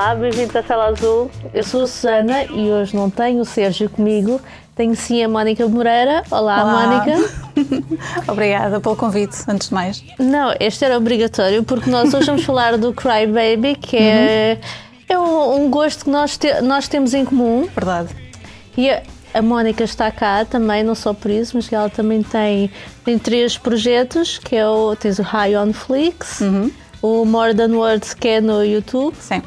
Olá, bem-vindos à Sala Azul. Eu sou a Susana e hoje não tenho o Sérgio comigo, tenho sim a Mónica Moreira. Olá, Olá. Mónica. Obrigada pelo convite, antes de mais. Não, este era obrigatório porque nós hoje vamos falar do Cry Baby, que é, é um, um gosto que nós, te- nós temos em comum. Verdade. E a, a Mónica está cá também, não só por isso, mas ela também tem, tem três projetos, que é o, tens o High on Flix, o More Than Words, que é no YouTube, Sim.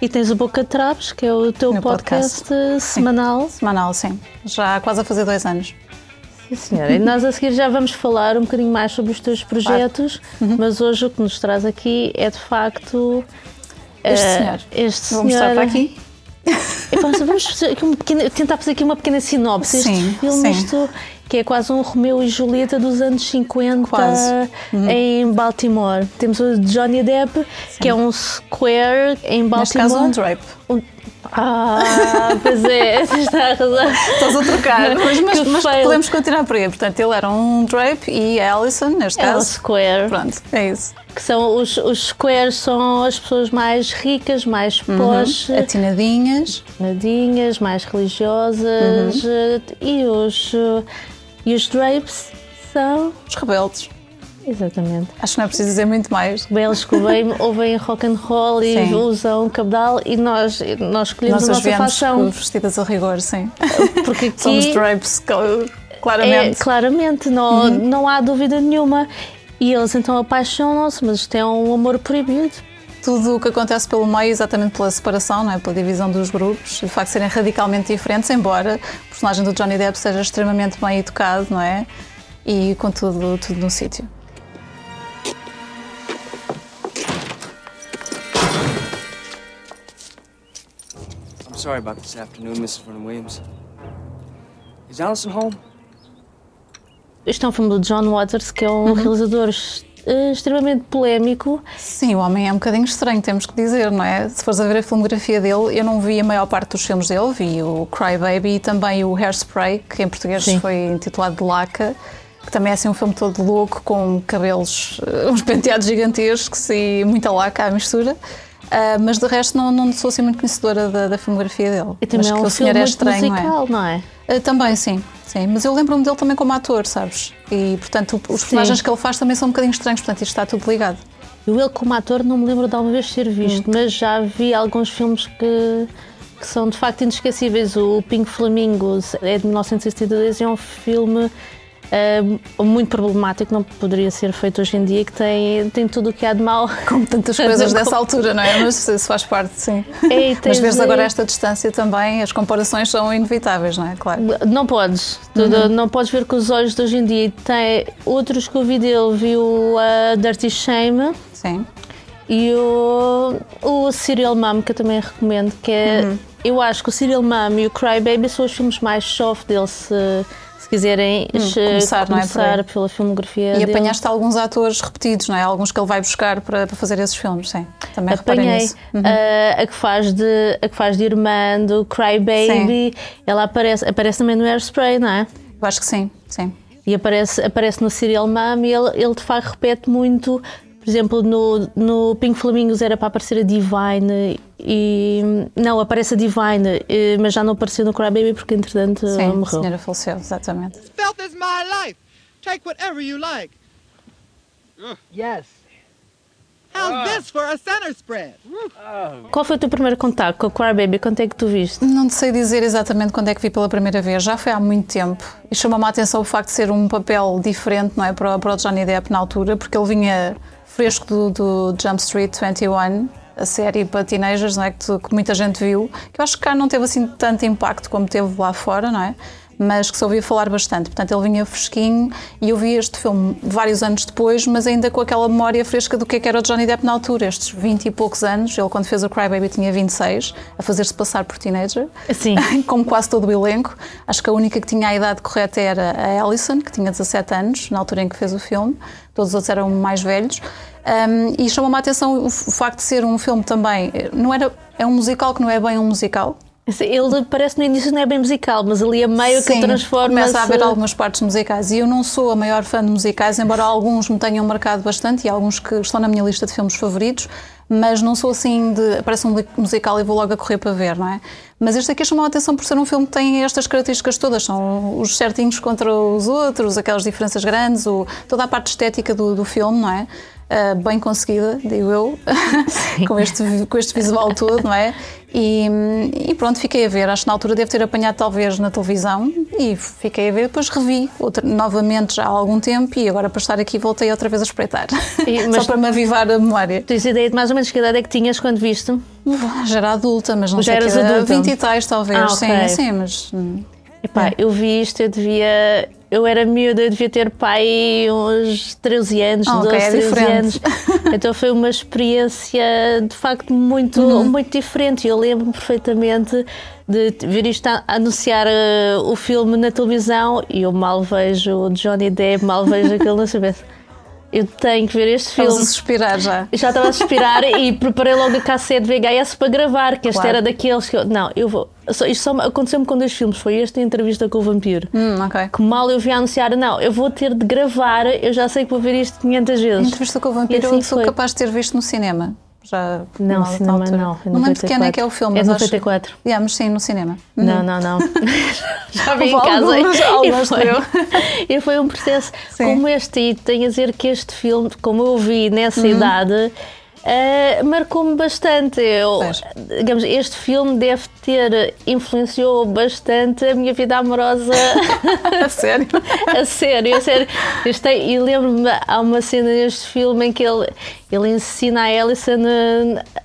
E tens o Boca Trapos, que é o teu Meu podcast, podcast. semanal. Semanal, sim. Já há quase a fazer dois anos. Sim, senhora. E nós a seguir já vamos falar um bocadinho mais sobre os teus projetos, mas hoje o que nos traz aqui é de facto Este eh, senhor. Este Vou mostrar para aqui. Vamos, vamos fazer aqui um pequeno- tentar fazer aqui uma pequena sinopse. Este Sim, filme, sim. isto, que é quase um Romeu e Julieta dos anos 50 Quase. Uhum. em Baltimore. Temos o Johnny Depp, que é um square em Neste Baltimore. caso, um drape. Um- Ah, pois é, está a razão. Estás a trocar, mas, mas, mas podemos continuar por aí. Portanto, ele era um drape e a Alison, neste É o caso. square. Pronto, é isso. Que são os, os squares são as pessoas mais ricas, mais Uhum. posh, Atinadinhas. nadinhas, mais religiosas Uhum. e os e os drapes são Os rebeldes. exatamente Acho que não é preciso dizer muito mais. belos que bem ouvem rock and roll e Sim. usam cabedal e nós nós escolhemos Nós a nossa fação vestidas a rigor, sim. porque aqui Somos drapes, cl- é claramente. claramente não Uhum. não há dúvida nenhuma e eles então apaixonam-se mas isto é um amor proibido Tudo o que acontece pelo meio, exatamente pela separação, não é? pela divisão dos grupos, e o facto de serem radicalmente diferentes, embora o personagem do Johnny Depp seja extremamente bem educado, não é? E com tudo, tudo no sítio. I'm sorry about this afternoon, Mrs. Vernon Williams. Is Allison home? Este é um filme do John Waters, que é um Uhum. realizador eh, extremamente polémico. Sim, o homem é um bocadinho estranho, temos que dizer, não é? Se fores a ver a filmografia dele, eu não vi a maior parte dos filmes dele, vi o Cry Baby e também o Hairspray, que em português Sim. foi intitulado de Laca, que também é assim um filme todo louco, com cabelos, eh, uns penteados gigantescos e muita laca à mistura. Ah, mas de resto não, não sou assim muito conhecedora da, da filmografia dele. E também mas é que um o senhor filme é estranho, musical, não é? é? Ah, também, sim, sim. Mas eu lembro-me dele também como ator, sabes? E portanto os personagens que ele faz também são um bocadinho estranhos, portanto isto está tudo ligado. Eu, ele como ator, não me lembro de alguma vez ter visto, mas já vi alguns filmes que, que são de facto inesquecíveis. O Pink Flamingos é de 1972 e é um filme eh, muito problemático, não poderia ser feito hoje em dia, que tem, tem tudo o que há de mal. Como tantas coisas dessa altura, não é? Mas isso faz parte, sim. É, Mas vês de- agora esta distância também, as comparações são inevitáveis, não é? Claro. Não podes, Uhum. não podes ver com os olhos de hoje em dia. Tem outros que eu vi dele, vi o uh, Dirty Shame Sim. e o, o Serial Mom, que eu também recomendo, que é, Uhum. eu acho que o Serial Mom e o Cry Baby são os filmes mais soft dele, se, se quiserem eh, Hum, começar, não é, começar aí. pela filmografia E dele. apanhaste alguns atores repetidos, não é? Alguns que ele vai buscar para, para fazer esses filmes, sim. Também Apanhei nisso. Uhum. uh, a, que faz de, a que faz de irmã do Cry Baby, ela aparece, aparece também no Airspray, não é? Eu acho que sim, sim. E aparece, aparece no Serial Mom e ele, ele de facto repete muito. Por exemplo, no, no Pink Flamingos era para aparecer a Divine e. Não, aparece a Divine, eh, mas já não apareceu no Crybaby porque entretanto Sim, ela a morreu. senhora faleceu, exatamente. Filth is my life. Take whatever you like. Yes. How's this for a center spread? Qual foi o teu primeiro contato com o Crybaby? Quanto é que tu viste? Não sei dizer exatamente quando é que vi pela primeira vez, já foi há muito tempo. E chamou-me a atenção o facto de ser um papel diferente não é, para, para o Johnny Depp na altura, porque ele vinha fresco do, do Jump Street 21, a série para teenagers, não é, que, que muita gente viu, que eu acho que cá não teve assim tanto impacto como teve lá fora, não é? Mas que se ouvia falar bastante. Portanto, ele vinha fresquinho e eu vi este filme vários anos depois, mas ainda com aquela memória fresca do que é que era o Johnny Depp na altura, estes 20 e poucos anos. Ele, quando fez o Cry Baby, tinha 26, a fazer-se passar por teenager. Sim. como quase todo o elenco. Acho que a única que tinha a idade correta era a Alison, que tinha 17 anos, na altura em que fez o filme. Todos os outros eram mais velhos. Um, e chamou-me a atenção o, facto de ser um filme também. Não era, é um musical que não é bem um musical. Ele parece no início não é bem musical, mas ali a meio que Sim, transforma começa a haver algumas partes musicais e eu não sou a maior fã de musicais, embora alguns me tenham marcado bastante e alguns que estão na minha lista de filmes favoritos, mas não sou assim de aparece um musical e vou logo a correr para ver, não é? Mas este aqui chamou a atenção por ser um filme que tem estas características todas, são os certinhos contra os outros, aquelas diferenças grandes, o, toda a parte estética do, do filme, não é? Uh, bem conseguida, digo eu, com, este, com este visual todo, não é? E, e, pronto, fiquei a ver. Acho que na altura deve ter apanhado talvez na televisão e fiquei a ver. Depois revi outra, novamente já há algum tempo e agora para estar aqui voltei outra vez a espreitar. E, Só para me avivar a memória. Tens ideia de mais ou menos que idade é que tinhas quando viste? Já era adulta, mas não já sei eras que adulta. 20 e tais talvez. Ah, okay. Sim, sim, mas. Hum. Epá, é. eu vi isto, eu devia eu era miúda, eu devia ter pai uns 13 anos, oh, 12, okay, é 13 diferente. anos. Então foi uma experiência de facto muito, uhum. muito diferente. Eu lembro-me perfeitamente de ver isto a anunciar uh, o filme na televisão e eu mal vejo o Johnny Depp, mal vejo aquilo na cabeça eu tenho que ver este filme. Estavas a suspirar já. Já estava a suspirar e preparei logo a cassete VHS para gravar, que este claro. era daqueles que eu. Não, eu vou. Isto só aconteceu-me com dois filmes. Foi este e a entrevista com o vampiro. Hum, ok. Que mal eu vi anunciar, não, eu vou ter de gravar, eu já sei que vou ver isto 500 vezes. A entrevista com o vampiro assim eu sou foi. capaz de ter visto no cinema já não, cinema não. Não lembro de quem é que é o filme. É de 94. Acho... Yeah, mas sim, no cinema. Não, uhum. não, não. já vi em casa. Alguns, alguns e, foi, e foi um processo sim. como este. E tenho a dizer que este filme, como eu vi nessa uhum. idade Uh, marcou-me bastante. Eu, digamos, este filme deve ter influenciou bastante a minha vida amorosa. a sério? a sério, a sério. Tem, e lembro-me, há uma cena neste filme em que ele, ele ensina a Alison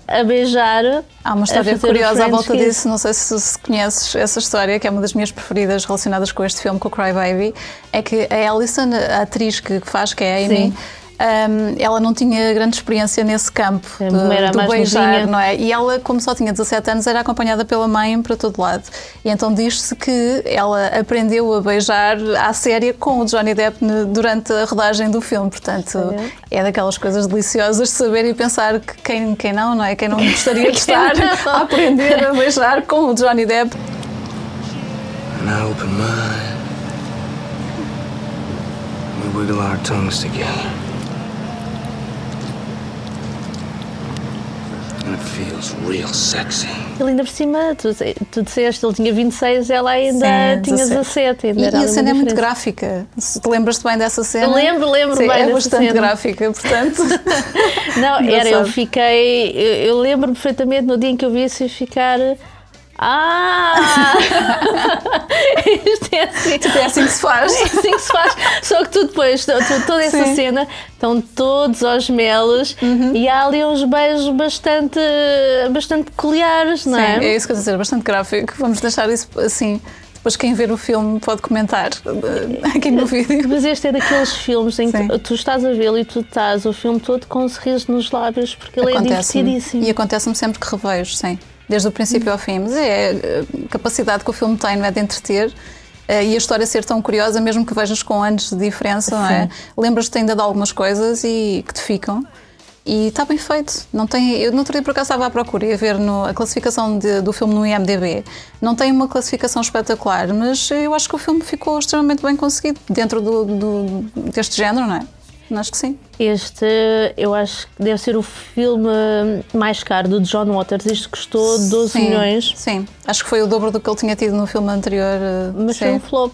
a, a beijar. Há uma história curiosa à volta kiss. disso, não sei se, se conheces essa história, que é uma das minhas preferidas relacionadas com este filme, com o Cry Baby. É que a Alison, a atriz que faz, que é a Amy. Sim um, ela não tinha grande experiência nesse campo de, do beijar, novinha. não é? E ela, como só tinha 17 anos, era acompanhada pela mãe para todo lado. E então diz-se que ela aprendeu a beijar à séria com o Johnny Depp durante a rodagem do filme. Portanto, é, é daquelas coisas deliciosas de saber e pensar que quem, quem não, não é? Quem não gostaria de estar a aprender a beijar com o Johnny Depp. And I open my eyes. We wiggle our tongues together. Ele ainda por cima, tu, tu disseste, ele tinha 26, ela ainda Sim, tinha 17. Ainda e, e a cena é muito gráfica. Se te lembras-te bem dessa cena? Eu lembro, lembro Sim, bem. É bastante cena. gráfica, portanto. Não, era, eu fiquei. Eu, eu lembro perfeitamente no dia em que eu vi isso ficar. Ah! Isto é assim. Tipo, é assim que se faz. É assim que se faz. Só que tu depois, tu, toda essa Sim. cena, estão todos aos melos uhum. e há ali uns beijos bastante, bastante peculiares, não é? Sim, é isso que eu estou a dizer, bastante gráfico. Vamos deixar isso assim. Depois quem ver o filme pode comentar eh, aqui no vídeo. Mas este é daqueles filmes em que Sim. tu estás a vê-lo e tu estás o filme todo com um sorriso nos lábios porque ele é divertidíssimo. E acontece-me sempre que revejo, sim desde o princípio ao fim. Mas é a capacidade que o filme tem, não é? De entreter eh, e a história ser tão curiosa, mesmo que vejas com anos de diferença, não é? Lembras-te ainda de algumas coisas e que te ficam. E está bem feito. Não tem, eu no outro dia por acaso estava à procura e a ver no, a classificação de, do filme no IMDB. Não tem uma classificação espetacular, mas eu acho que o filme ficou extremamente bem conseguido dentro do, do deste género, não é? Acho que sim. Este, eu acho que deve ser o filme mais caro do John Waters. Isto custou 12 sim, milhões. Sim, acho que foi o dobro do que ele tinha tido no filme anterior. Eh, Mas sim. foi um flop.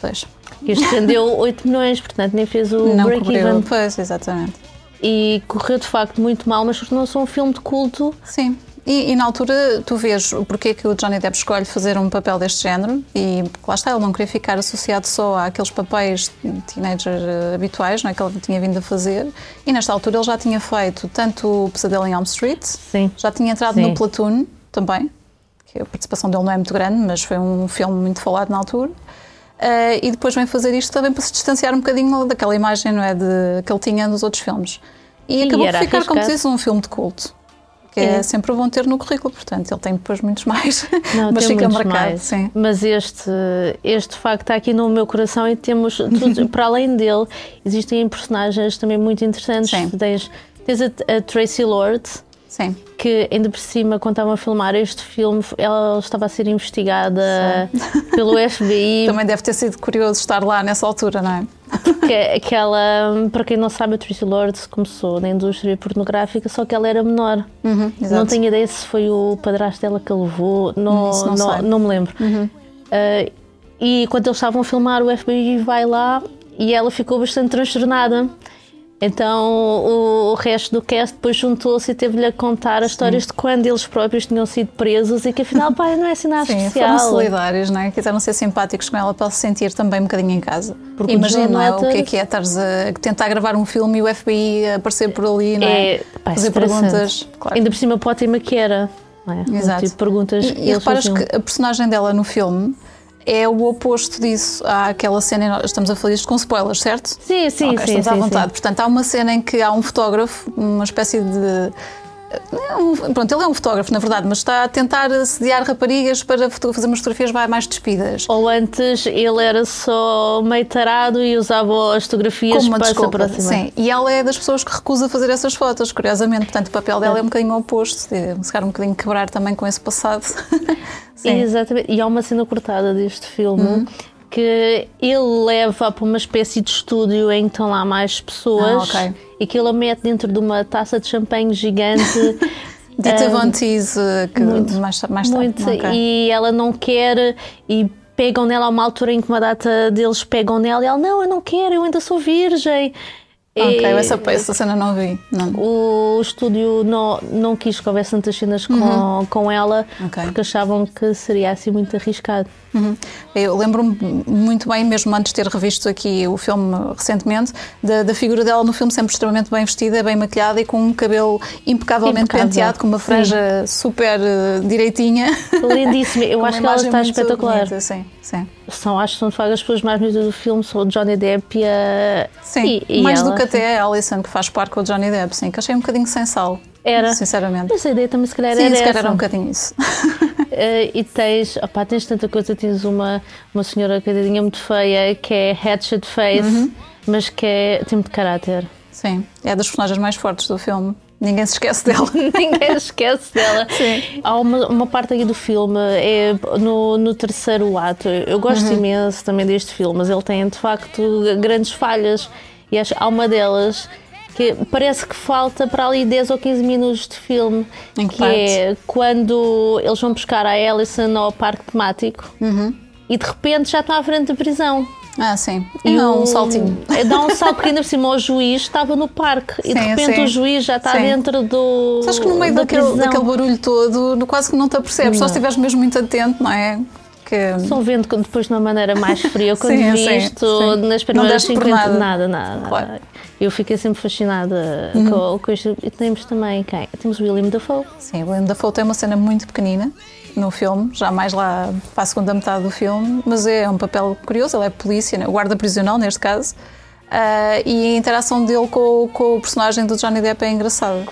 Pois. Este rendeu 8 milhões, portanto nem fez o break-even. Pois, exatamente. E correu de facto muito mal, mas tornou-se um filme de culto. Sim. E, e, na altura tu vês porque é que o Johnny Depp escolhe fazer um papel deste género e lá está, ele não queria ficar associado só àqueles papéis teenager eh, habituais não é, que ele tinha vindo a fazer e nesta altura ele já tinha feito tanto o Pesadelo em Elm Street, Sim. já tinha entrado Sim. no Platoon também, que a participação dele não é muito grande, mas foi um filme muito falado na altura. Uh, e depois vem fazer isto também para se distanciar um bocadinho daquela imagem não é, de, que ele tinha nos outros filmes. E, e acabou por ficar, arriscado. como diz, um filme de culto que é. é. sempre bom ter no currículo, portanto, ele tem depois muitos mais, Não, mas fica marcado. Mais. Sim. Mas este, este facto está aqui no meu coração e temos, tudo, para além dele, existem personagens também muito interessantes. Sim. Tens, tens a, a Tracy Lord, Sim. que ainda por cima, quando estavam a filmar este filme, ela estava a ser investigada pelo FBI. Também deve ter sido curioso estar lá nessa altura, não é? que aquela, para quem não sabe, a Tracy Lords começou na indústria pornográfica, só que ela era menor. Uhum, não tenho ideia se foi o padrasto dela que a levou, não, não não, não me lembro. Uh, e quando eles estavam a filmar, o FBI vai lá e ela ficou bastante transtornada. Então o, o resto do cast depois juntou-se e teve-lhe a contar as histórias de quando eles próprios tinham sido presos e que afinal, pai, não é assim nada Sim, foram especial. solidários, não é? Quiseram ser simpáticos com ela para se sentir também um bocadinho em casa. Porque Imagina, é? O que é que é estares a tentar gravar um filme e o FBI aparecer por ali, não é? É, pá, Fazer perguntas. Claro. Ainda por cima para o tema que era. Não é? O Exato. tipo de perguntas E, e reparas faziam. que a personagem dela no filme é o oposto disso. Há aquela cena, estamos a falar isto com spoilers, certo? Sim, sim, Ok, sim. estamos sim, à sim. vontade. Portanto, há uma cena em que há um fotógrafo, uma espécie de. é Pronto, ele é um fotógrafo, na verdade, mas está a tentar assediar raparigas para fazer umas fotografias mais despidas. Ou antes ele era só meio tarado e usava as fotografias Como uma para se desculpa. aproximar. Sim, e ela é das pessoas que recusa fazer essas fotos, curiosamente. Portanto, o papel dela é um bocadinho oposto, de se calhar um bocadinho quebrar também com esse passado. Sim. Exatamente. E há uma cena cortada deste filme Uhum. que ele leva para uma espécie de estúdio em que estão lá mais pessoas Ah, ok. e que ele a mete dentro de uma taça de champanhe gigante. Dita Ah, Von Teese, que muito, mais, mais tarde. Muito. Ok. E ela não quer e pegam nela a uma altura em que uma data deles pegam nela e ela, não, eu não quero, eu ainda sou virgem. Ok, essa, essa cena não vi. Não. O estúdio não, não quis que houvesse tantas cenas com, com ela Uhum. Ok. porque achavam que seria assim muito arriscado. Uhum. Eu lembro-me muito bem, mesmo antes de ter revisto aqui o filme recentemente, da, da figura dela no filme sempre extremamente bem vestida, bem maquilhada e com um cabelo impecavelmente Impecável. penteado, com uma Sim. franja super eh, direitinha. Lindíssima. Eu acho que ela está espetacular. bonita, Sim, sim. São, acho que são de facto as pessoas mais bonitas do filme, são o Johnny Depp e a. Sim, e, e mais ela. do que até a Alison, que faz par com o Johnny Depp, sim, que achei um bocadinho sem sal. Era. Sinceramente. Mas a ideia também se calhar Sim, era se calhar era um bocadinho isso. Eh, e tens, opá, tens tanta coisa, tens uma, uma senhora coitadinha muito feia que é hatchet face, Uhum. mas que é, tem muito caráter. Sim, é das personagens mais fortes do filme. Ninguém se esquece dela. Ninguém esquece dela. Sim. Há uma, uma parte aqui do filme, é no, no terceiro ato. Eu gosto Uhum. imenso também deste filme, mas ele tem de facto grandes falhas. E acho, há uma delas que parece que falta para ali 10 ou 15 minutos de filme, Em que que é quando eles vão buscar a Alison ao parque temático Uhum. e de repente já estão à frente da prisão. Ah, sim. E Não, o- um saltinho. é, Dá um salto ainda por cima o juiz estava no parque e de Sim, repente sim. o juiz já está Sim. dentro do. Sabes que no meio da daquele, daquele barulho todo, quase que não te apercebes, só se estiveres mesmo muito atento, não é? Que... Só vendo que depois de uma maneira mais fria, quando Sim, vi sim, isto sim. nas Não primeiras deste por 50, nada. nada, nada. Claro. Uhum. Eu fiquei sempre fascinada com, com isto. E temos também quem? Temos o William Dafoe. Sim, o William Dafoe tem uma cena muito pequenina no filme, já mais lá para a segunda metade do filme, mas é um papel curioso, ele é polícia, né? guarda prisional neste caso, ah, e a interação dele com, com o personagem do Johnny Depp é engraçada.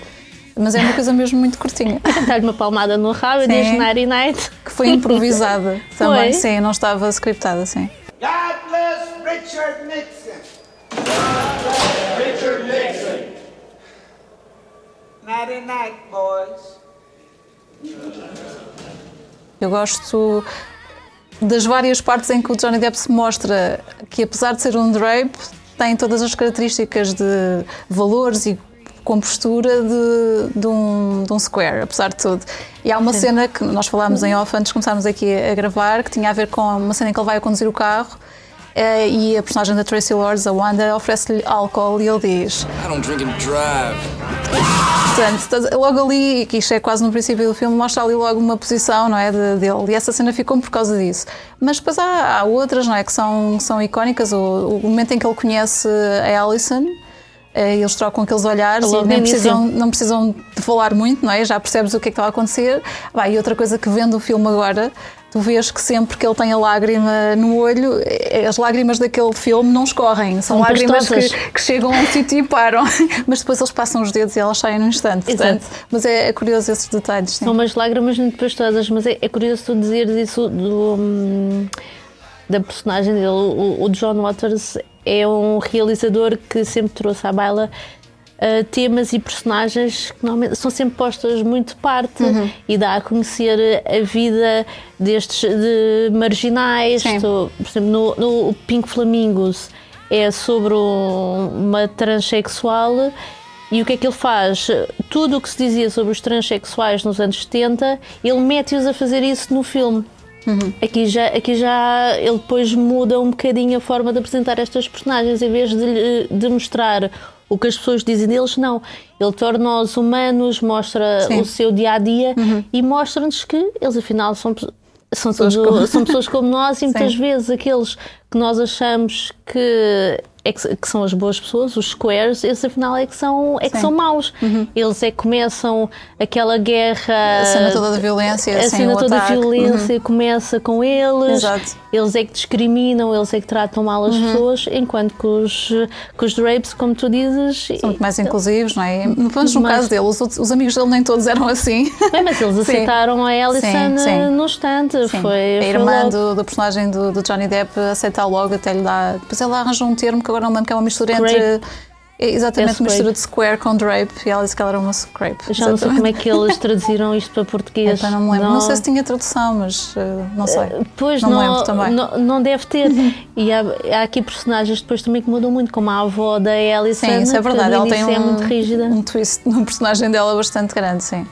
Mas é uma coisa mesmo muito curtinha, Dar-lhe uma palmada no rabo e diz Nighty Night. que foi improvisada também, Foi? sim, não estava scriptada, sim. God bless Richard Nixon. Richard Nixon. Nighty night, boys. Eu gosto das várias partes em que o Johnny Depp se mostra que, apesar de ser um drape, tem todas as características de valores e compostura de, de, um, de um square, apesar de tudo. E há uma cena que nós falámos em off antes de começarmos aqui a gravar, que tinha a ver com uma cena em que ele vai a conduzir o carro eh, e a personagem da Tracy Lords, a Wanda, oferece-lhe álcool e ele diz I don't drink and drive. Portanto, logo ali, que isto é quase no princípio do filme, mostra ali logo uma posição não é, de- dele. E essa cena ficou por causa disso. Mas depois há, há outras não é, que são, são icónicas. O, o momento em que ele conhece a Alison. Eh, Eles trocam aqueles olhares Logo e nem precisam, não precisam de falar muito, não é? Já percebes o que é que estava a acontecer. Vai, e outra coisa que vendo o filme agora, tu vês que sempre que ele tem a lágrima no olho, eh, as lágrimas daquele filme não escorrem. São, São lágrimas que, que chegam a um sítio e param. Mas depois eles passam os dedos e elas saem num instante. Portanto, Exato. mas é, é curioso esses detalhes. Sim. São umas lágrimas muito pastosas, mas é, é curioso tu dizeres isso do, hum, da personagem dele. O, o John Waters é um realizador que sempre trouxe à baila uh, temas e personagens que normalmente são sempre postas muito de parte Uhum. e dá a conhecer a vida destes de marginais. Estou- por exemplo, no, no Pink Flamingos é sobre um- uma transexual. E o que é que ele faz? Tudo o que se dizia sobre os transexuais nos anos 70, ele mete-os a fazer isso no filme. Aqui, já, aqui já ele depois muda um bocadinho a forma de apresentar estas personagens, em vez de, lhe- de mostrar o que as pessoas dizem deles, não. Ele torna-os humanos, mostra Sim. o seu dia a dia e mostra-nos que eles afinal são, são, Pessoas tudo- como- são pessoas como nós e muitas Sim. vezes aqueles que nós achamos que, é que, que são as boas pessoas, os squares, esses afinal é que são, é que Sim. são maus. Eles é que começam aquela guerra. A cena toda da violência, A cena toda da ataque. violência começa com eles, Exato. eles é que discriminam, eles é que tratam mal as pessoas, enquanto que os, que os drapes, como tu dizes, São muito mais inclusivos, não é? Pelo menos no caso dele, os, outros- os amigos dele nem todos eram assim. Bem, mas eles Sim. aceitaram a Alison Sim, sim. no instante. Sim. Foi, a foi irmã logo. do, do personagem do, do Johnny Depp aceita logo, até lhe dá. Depois ela arranja um termo que agora não lembro, que é uma mistura entre. Scrape. É exatamente, É uma mistura scrape. de square com drape e ela disse que ela era uma scrape. Já não sei como é que eles traduziram isto para português. Então não me lembro. Não, sei se tinha tradução, mas eh, não sei. Pois não não, lembro também. não, não deve ter. E há, há aqui personagens depois também que mudam muito, como a avó da Alison. Sim, isso é verdade. Ela tem um, é muito rígida. um twist no personagem dela bastante grande, sim.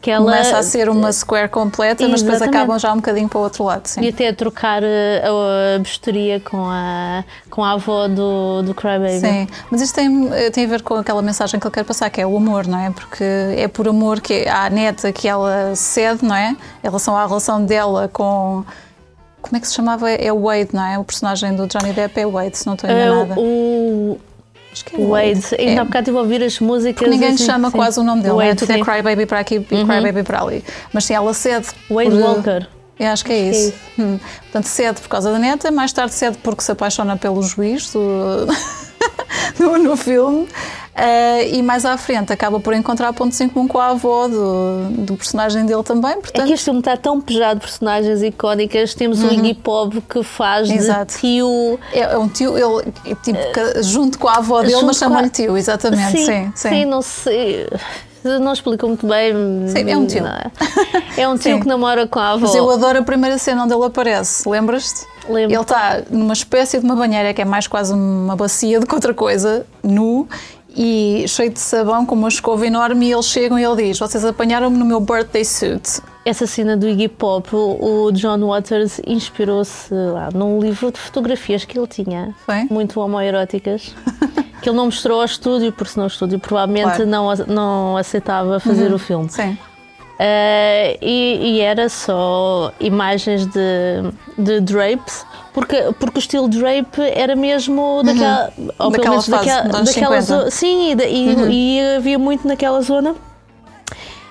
Que ela, Começa a ser uma square completa, mas depois acabam já um bocadinho para o outro lado, sim. E até a trocar eh, a, a bisturia com a, com a avó do, do Crybaby. Sim, mas isto tem, eh, tem a ver com aquela mensagem que ele quer passar, que é o amor, não é? Porque é por amor que a neta que ela cede, não é? Em relação à relação dela com. Como é que se chamava? É o Wade, não é? O personagem do Johnny Depp é o Wade, se não estou Eh, enganada. o Acho que é o Wade, ainda É. há bocado estive a ouvir as músicas. Porque ninguém assim, chama sim. quase o nome dele, não é? Wade, Tudo é sim. Uhum. Crybaby para aqui e Crybaby para ali. Mas sim, ela cede. Wade por- Walker. Eu acho que é Acho que é isso. isso. Hum. Portanto, cede por causa da neta, mais tarde cede porque se apaixona pelo juiz do- no, no filme. Ah, e mais à frente acaba por encontrar pontos em comum com a avó do, do personagem dele também. É Portanto, que este filme está tão pejado de personagens icónicas. Temos o Iggy Pop que faz Uhum. Exato. de tio. é, é um tio, ele é tipo, ca- junto com a avó dele, mas com a- chama-lhe tio, exatamente. Sim, sim. não sei. Não explico muito bem. Sim, é um tio. não é? É um tio Sim. que namora com a avó. Mas eu adoro a primeira cena onde ele aparece, lembras-te? Lembro. Ele está numa espécie de uma banheira que é mais quase uma bacia do que outra coisa, nu e cheio de sabão, com uma escova enorme. E eles chegam e ele diz: Vocês apanharam-me no meu birthday suit. Essa cena do Iggy Pop, o, John Waters inspirou-se lá num livro de fotografias que ele tinha, Foi? muito homoeróticas, que ele não mostrou ao estúdio, porque senão o estúdio provavelmente Claro. Uhum. não, não aceitava fazer o filme. Sim. Eh, e, e era só imagens de, de drapes, porque, porque o estilo drape era mesmo daquela, ou Uhum. Daquela menos fase, daquela, dos anos daquela 50. zo- Sim, e, Uhum. e havia muito naquela zona.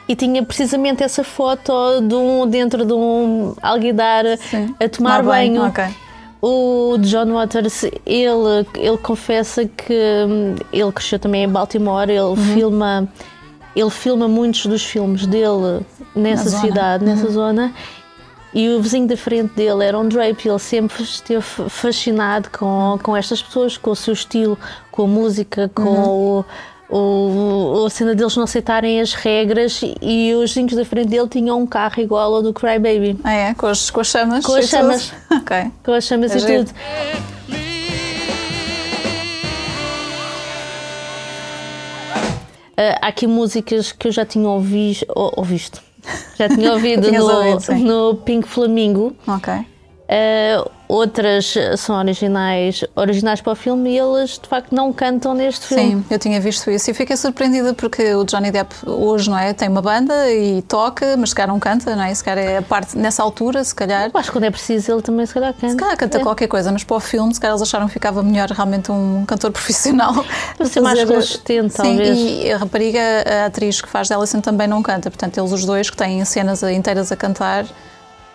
E tinha precisamente essa foto de um, dentro de um alguidar Sim. a tomar banho. Ok. O John Waters, ele, ele confessa que hum, ele cresceu também em Baltimore, ele Uhum. filma ele filma muitos dos filmes dele nessa Na zona. cidade, nessa zona. E o vizinho da frente dele era um drape, ele sempre esteve fascinado com, com estas pessoas, com o seu estilo, com a música, com Uhum. o, o, a cena deles não aceitarem as regras. E os vizinhos da frente dele tinham um carro igual ao do Crybaby, Ah, é? Com as, com as chamas? Com as e chamas. Ok. com as chamas É e giro. tudo. Ah, há aqui músicas que eu já tinha ouvido, ou, ouvido. Já tinha ouvido no, ouvido, no Pink Flamingo. Ok. Ah, outras são originais, originais para o filme e eles de facto não cantam neste filme. Sim, eu tinha visto isso e fiquei surpreendida porque o Johnny Depp hoje, não é? Tem uma banda e toca, mas se calhar não canta, não é? Se calhar é a parte, nessa altura, se calhar. Eu acho que quando é preciso ele também se calhar canta. Se calhar canta É. qualquer coisa, mas para o filme, se calhar eles acharam que ficava melhor realmente um cantor profissional. Para ser mais consistente, Sim, talvez. e a rapariga, a atriz que faz Alison também não canta. Portanto, eles os dois que têm cenas inteiras a cantar,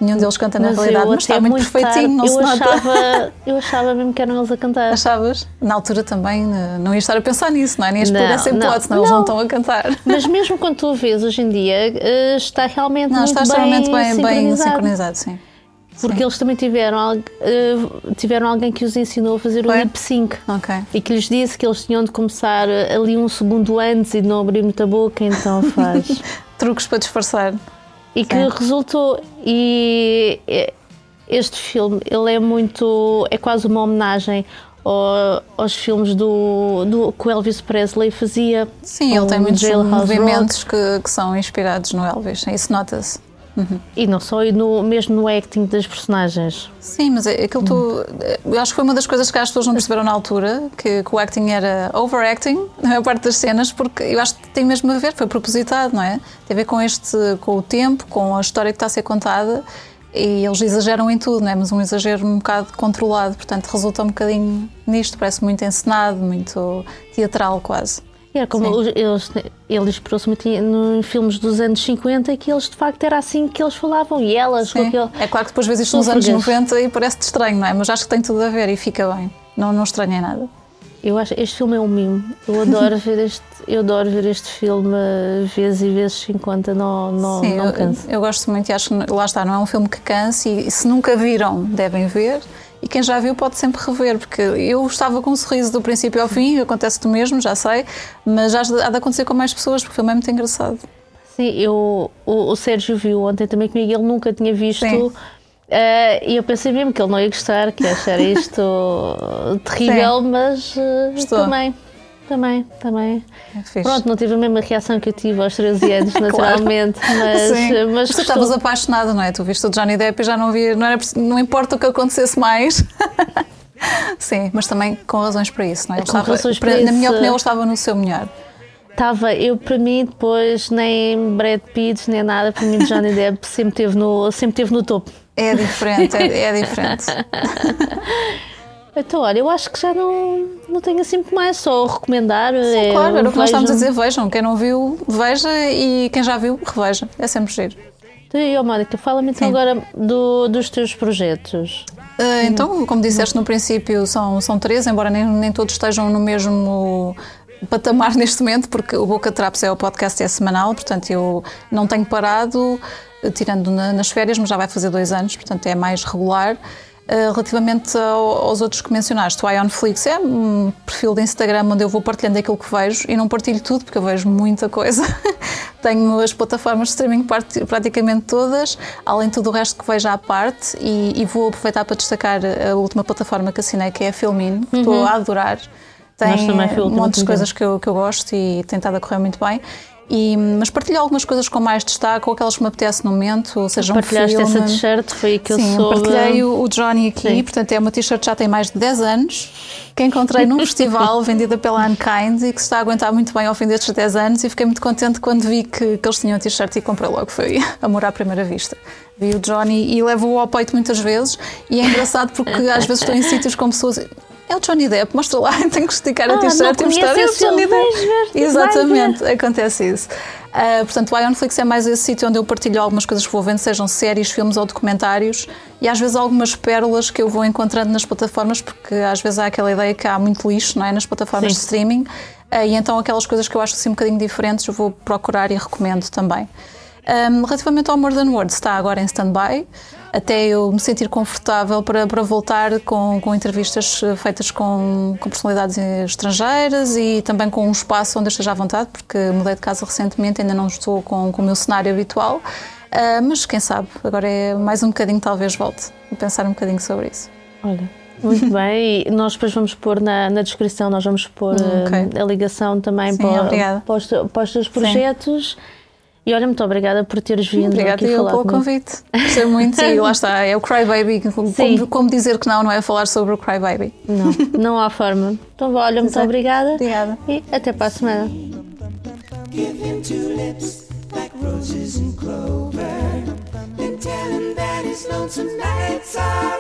nenhum deles canta na Mas realidade, mas está muito perfeitinho, tarde, não eu se nota. achava, eu achava mesmo que eram eles a cantar. Achavas? Na altura também eh, não ia estar a pensar nisso, não é? Nem pôr Não, essa não, hipótese, senão eles não não. estão a cantar. Mas mesmo quando tu o vês hoje em dia, eh, está realmente Não, muito está bem extremamente bem, bem sincronizado. sincronizado, sim. Porque eles também tiveram, eh, tiveram alguém que os ensinou a fazer o Foi? lip sync. E que lhes disse que eles tinham de começar ali um segundo antes e de não abrir muita boca, então faz. Truques para disfarçar. E que resultou. E este filme, ele é muito. é quase uma homenagem ao- aos filmes do, do que o Elvis Presley fazia. Sim, ele tem muitos movimentos que, que são inspirados no Elvis, isso nota-se. Rock. E não só, e no, mesmo no acting das personagens. Sim, mas é- aquilo tu. Eu acho que foi uma das coisas que as pessoas não perceberam na altura, que, que o acting era overacting, na maior parte das cenas, porque eu acho que tem mesmo a ver, foi propositado, não é? Tem a ver com este, com o tempo, com a história que está a ser contada. E eles exageram em tudo, não é? Mas um exagero um bocado controlado, portanto resulta um bocadinho nisto, parece muito encenado, muito teatral quase. Era como Sim. os- eles, ele inspirou-se muito em, no- em filmes dos anos 50 que eles de facto era assim que eles falavam e elas com aquele. É claro que depois vês isto nos anos Sôfregas. 90 e parece-te estranho, não é? Mas acho que tem tudo a ver e fica bem. Não, não estranha nada. Eu acho este filme é um mimo. Eu adoro ver este, eu adoro ver este filme vezes e vezes sem conta, não, não, Sim, não eu, canso. eu gosto muito e acho que lá está, não é um filme que canse e se nunca viram, devem ver. E quem já viu pode sempre rever, porque eu estava com um sorriso do princípio ao fim, acontece do mesmo, já sei, mas já há de acontecer com mais pessoas, porque o filme é muito engraçado. Sim, eu, o, o Sérgio viu ontem também comigo, ele nunca tinha visto. Sim. eh, e eu pensei mesmo que ele não ia gostar, que ia achar isto terrível, mas eh, Gostou. também, também, também. É. Pronto, não tive a mesma reação que eu tive aos 13 anos, naturalmente, mas, Sim. mas Mas tu estavas apaixonada, não é? Tu viste o Johnny Depp e já não via, não, era, não importa o que acontecesse mais. Sim, mas também com razões para isso, não é? Ele Com estava- razões para Na minha isso. opinião, ele estava no seu melhor. Estava, eu para mim depois nem Brad Pitt nem nada, para mim Johnny Depp sempre teve no, sempre teve no topo. É diferente, é, é diferente. Então, olha, eu acho que já não, não tenho assim muito mais, só recomendar. Sim, é, claro, era o que nós estávamos a dizer. Vejam, quem não viu, veja e quem já viu, reveja. É sempre giro. Então, e, ó, Mónica, fala-me então Sim. agora do- dos teus projetos. Uh, então, como disseste no princípio, são, são três, embora nem, nem todos estejam no mesmo patamar neste momento, porque o Boca Traps é o podcast é semanal, portanto eu não tenho parado, eh, tirando na- nas férias, mas já vai fazer dois anos, portanto é mais regular. Uh, relativamente ao- aos outros que mencionaste, o Ionflix é um perfil de Instagram onde eu vou partilhando aquilo que vejo e não partilho tudo porque eu vejo muita coisa. Tenho as plataformas de streaming praticamente todas, além de tudo o resto que vejo à parte e, e vou aproveitar para destacar a última plataforma que assinei, que é a Filmin, que estou a adorar. Uhum. Tem um monte de coisas que eu, que eu gosto e tem estado a correr muito bem. E, mas partilho algumas coisas com mais destaque, ou aquelas que me apetece no momento, ou seja, um Partilhaste filme. essa t-shirt, foi que eu Sim, soube. partilhei o, o Johnny aqui, Sim. portanto é uma t-shirt que já tem mais de 10 anos, que encontrei num festival vendida pela Unkind e que se está a aguentar muito bem ao fim destes 10 anos e fiquei muito contente quando vi que, que eles tinham a t-shirt e comprei logo, foi amor à primeira vista. Vi o Johnny e levo-o ao peito muitas vezes e é engraçado porque às vezes estou em sítios com pessoas... É o Johnny Depp, mostra lá, tenho que esticar a Ah, t-shirt não e mostrar é o Johnny Depp. Exatamente, acontece isso. Uh, portanto, o Ionflix é mais esse sítio onde eu partilho algumas coisas que vou vendo, sejam séries, filmes ou documentários, e às vezes algumas pérolas que eu vou encontrando nas plataformas, porque às vezes há aquela ideia que há muito lixo não é? nas plataformas Sim. de streaming, uh, e então aquelas coisas que eu acho assim um bocadinho diferentes eu vou procurar e recomendo também. Um, relativamente ao More Than Words, está agora em stand-by, até eu me sentir confortável para, para voltar com, com entrevistas eh, feitas com, com personalidades estrangeiras e também com um espaço onde eu esteja à vontade, porque mudei de casa recentemente, ainda não estou com, com o meu cenário habitual, Ah, mas quem sabe, agora é mais um bocadinho, talvez volte a pensar um bocadinho sobre isso. Olha, muito bem. E nós depois vamos pôr na, na descrição, nós vamos pôr Hum, ok. eh, a ligação também Sim, para, para, os, para os teus projetos. E olha, muito obrigada por teres vindo Obrigada aqui eu pelo convite. Gostei muito e lá está, é o Cry Baby. Como, como dizer que não, não é falar sobre o Cry Baby. Não, não há forma. Então, olha, muito Exato. obrigada. Obrigada. E até para a semana. Give him two lips like roses and clover. Then tell him that his lonesome nights are